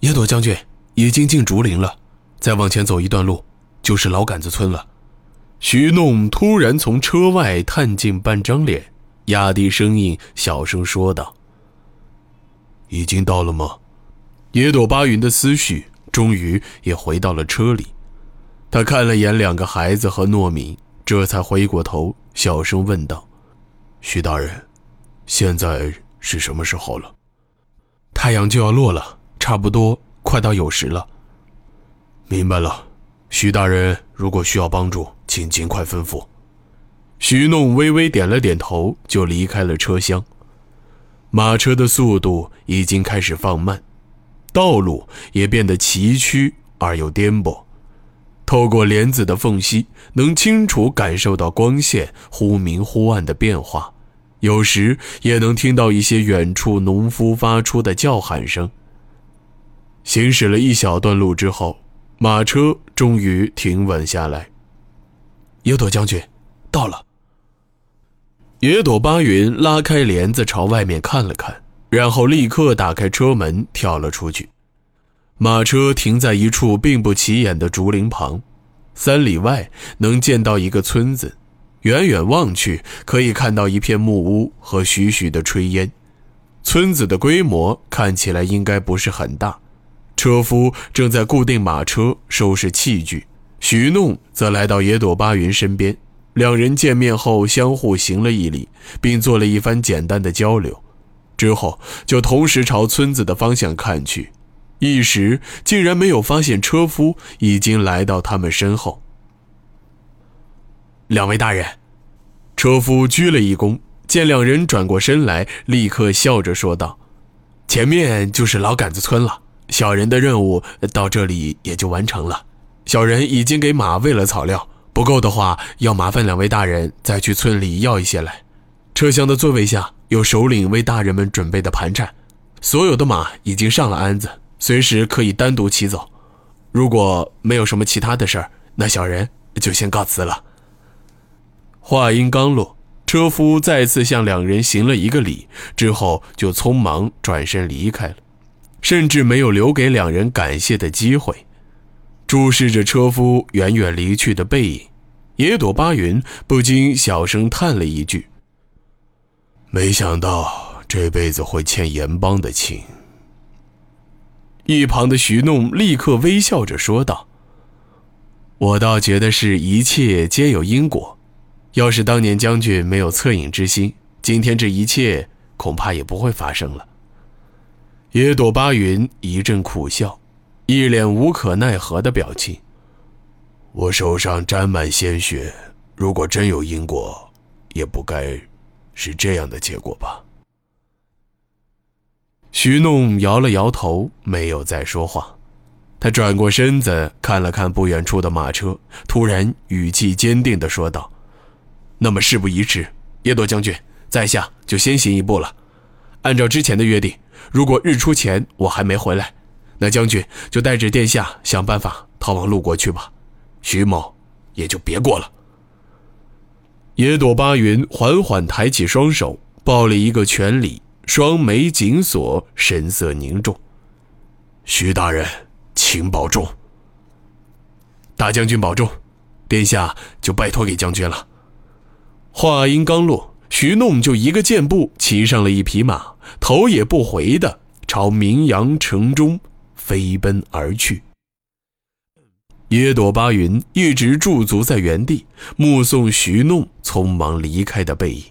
野朵将军已经进竹林了，再往前走一段路，就是老杆子村了。徐弄突然从车外探进半张脸，压低声音，小声说道：“已经到了吗？”野朵巴云的思绪终于也回到了车里，他看了眼两个孩子和糯米，这才回过头，小声问道：“徐大人，现在是什么时候了？”太阳就要落了，差不多快到酉时了。明白了，徐大人，如果需要帮助，请尽快吩咐。徐弄微微点了点头，就离开了车厢。马车的速度已经开始放慢，道路也变得崎岖而又颠簸。透过帘子的缝隙，能清楚感受到光线忽明忽暗的变化。有时也能听到一些远处农夫发出的叫喊声。行驶了一小段路之后，马车终于停稳下来。野朵将军，到了。野朵巴云拉开帘子朝外面看了看，然后立刻打开车门跳了出去。马车停在一处并不起眼的竹林旁，三里外能见到一个村子。远远望去，可以看到一片木屋和徐徐的炊烟。村子的规模看起来应该不是很大。车夫正在固定马车、收拾器具，徐弄则来到野朵巴云身边。两人见面后相互行了一礼，并做了一番简单的交流，之后就同时朝村子的方向看去，一时竟然没有发现车夫已经来到他们身后。两位大人，车夫鞠了一躬，见两人转过身来，立刻笑着说道：“前面就是老杆子村了，小人的任务到这里也就完成了。小人已经给马喂了草料，不够的话，要麻烦两位大人再去村里要一些来。车厢的座位下有首领为大人们准备的盘缠，所有的马已经上了鞍子，随时可以单独骑走。如果没有什么其他的事儿，那小人就先告辞了。”话音刚落，车夫再次向两人行了一个礼，之后就匆忙转身离开了，甚至没有留给两人感谢的机会。注视着车夫远远离去的背影，野朵巴云不禁小声叹了一句：“没想到这辈子会欠盐帮的情。”一旁的徐弄立刻微笑着说道：“我倒觉得是一切皆有因果。”要是当年将军没有恻隐之心，今天这一切恐怕也不会发生了。野朵巴云一阵苦笑，一脸无可奈何的表情。我手上沾满鲜血，如果真有因果，也不该是这样的结果吧。徐弄摇了摇头，没有再说话。他转过身子看了看不远处的马车，突然语气坚定地说道。那么事不宜迟，野朵将军，在下就先行一步了。按照之前的约定，如果日出前我还没回来，那将军就带着殿下想办法逃往陆国去吧。徐某也就别过了。野朵巴云缓缓抬起双手，抱了一个拳礼，双眉紧锁，神色凝重。徐大人，请保重。大将军保重，殿下就拜托给将军了。话音刚落，徐弄就一个箭步骑上了一匹马，头也不回的朝明阳城中飞奔而去。野朵巴云一直驻足在原地，目送徐弄匆忙离开的背影，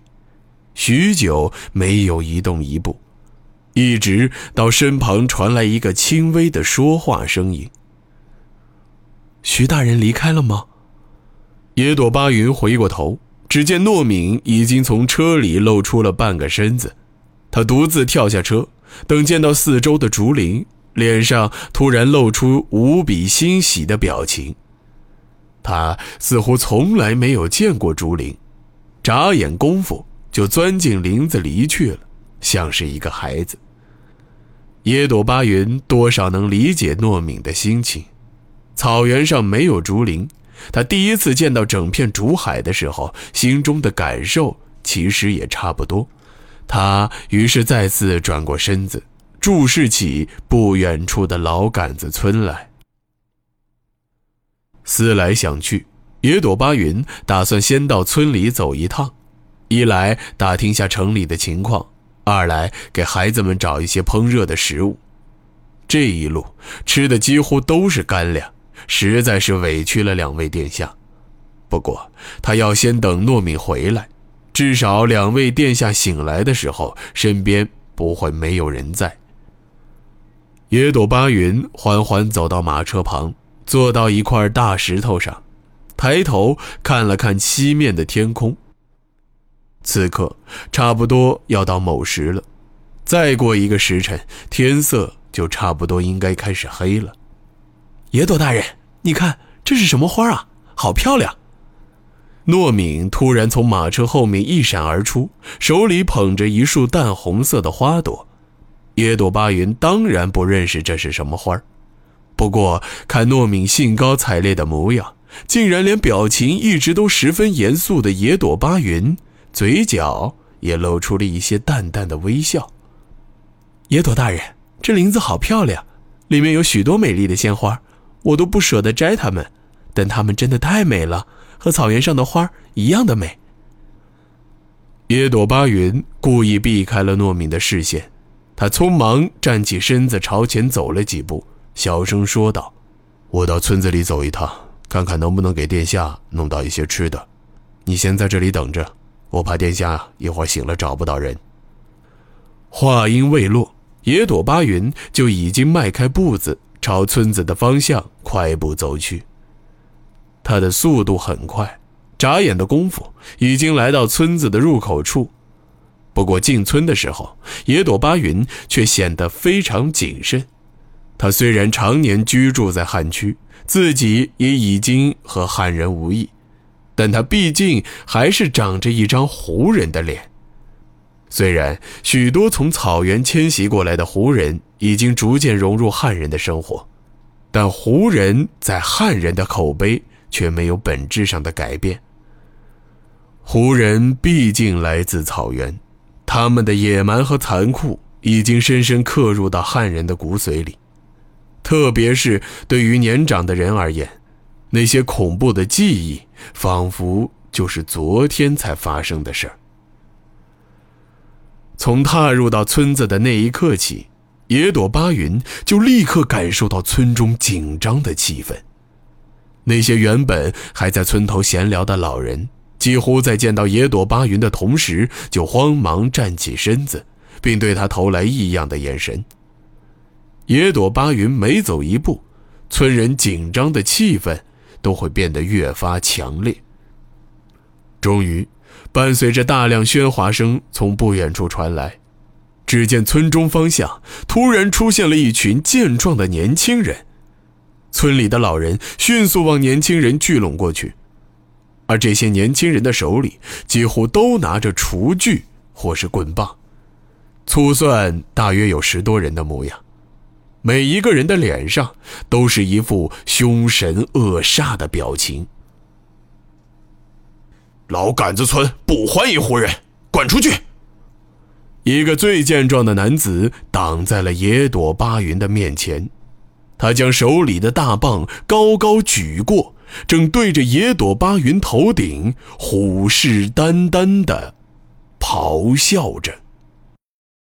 许久没有移动一步，一直到身旁传来一个轻微的说话声音：“徐大人离开了吗？”野朵巴云回过头。只见糯敏已经从车里露出了半个身子，他独自跳下车，等见到四周的竹林，脸上突然露出无比欣喜的表情。他似乎从来没有见过竹林，眨眼功夫就钻进林子里去了，像是一个孩子。野朵巴云多少能理解糯敏的心情，草原上没有竹林。他第一次见到整片竹海的时候，心中的感受其实也差不多。他于是再次转过身子，注视起不远处的老杆子村来。思来想去，野朵巴云打算先到村里走一趟，一来打听下城里的情况，二来给孩子们找一些烹热的食物。这一路吃的几乎都是干粮，实在是委屈了两位殿下。不过他要先等糯米回来，至少两位殿下醒来的时候，身边不会没有人在。野朵巴云缓缓走到马车旁，坐到一块大石头上，抬头看了看西面的天空。此刻差不多要到卯时了，再过一个时辰，天色。就差不多应该开始黑了。野朵大人，你看这是什么花啊？好漂亮！诺敏突然从马车后面一闪而出，手里捧着一束淡红色的花朵。野朵巴云当然不认识这是什么花儿不过看诺敏兴高采烈的模样，竟然连表情一直都十分严肃的野朵巴云，嘴角也露出了一些淡淡的微笑。野朵大人。这林子好漂亮，里面有许多美丽的鲜花，我都不舍得摘它们，但它们真的太美了，和草原上的花一样的美。野朵巴云故意避开了糯敏的视线，他匆忙站起身子朝前走了几步，小声说道：“我到村子里走一趟，看看能不能给殿下弄到一些吃的。你先在这里等着，我怕殿下一会儿醒了找不到人。”话音未落。野朵巴云就已经迈开步子，朝村子的方向快步走去。他的速度很快，眨眼的功夫已经来到村子的入口处。不过进村的时候，野朵巴云却显得非常谨慎。他虽然常年居住在汉区，自己也已经和汉人无异，但他毕竟还是长着一张胡人的脸。虽然许多从草原迁徙过来的胡人已经逐渐融入汉人的生活，但胡人在汉人的口碑却没有本质上的改变。胡人毕竟来自草原，他们的野蛮和残酷已经深深刻入到汉人的骨髓里，特别是对于年长的人而言，那些恐怖的记忆仿佛就是昨天才发生的事儿。从踏入到村子的那一刻起，野朵巴云就立刻感受到村中紧张的气氛。那些原本还在村头闲聊的老人，几乎在见到野朵巴云的同时，就慌忙站起身子，并对他投来异样的眼神。野朵巴云每走一步，村人紧张的气氛都会变得越发强烈。终于。伴随着大量喧哗声从不远处传来，只见村中方向突然出现了一群健壮的年轻人。村里的老人迅速往年轻人聚拢过去，而这些年轻人的手里几乎都拿着厨具或是棍棒，粗算大约有十多人的模样。每一个人的脸上都是一副凶神恶煞的表情。老杆子村不欢迎胡人，滚出去！一个最健壮的男子挡在了野朵巴云的面前，他将手里的大棒高高举过，正对着野朵巴云头顶虎视眈眈的咆哮着。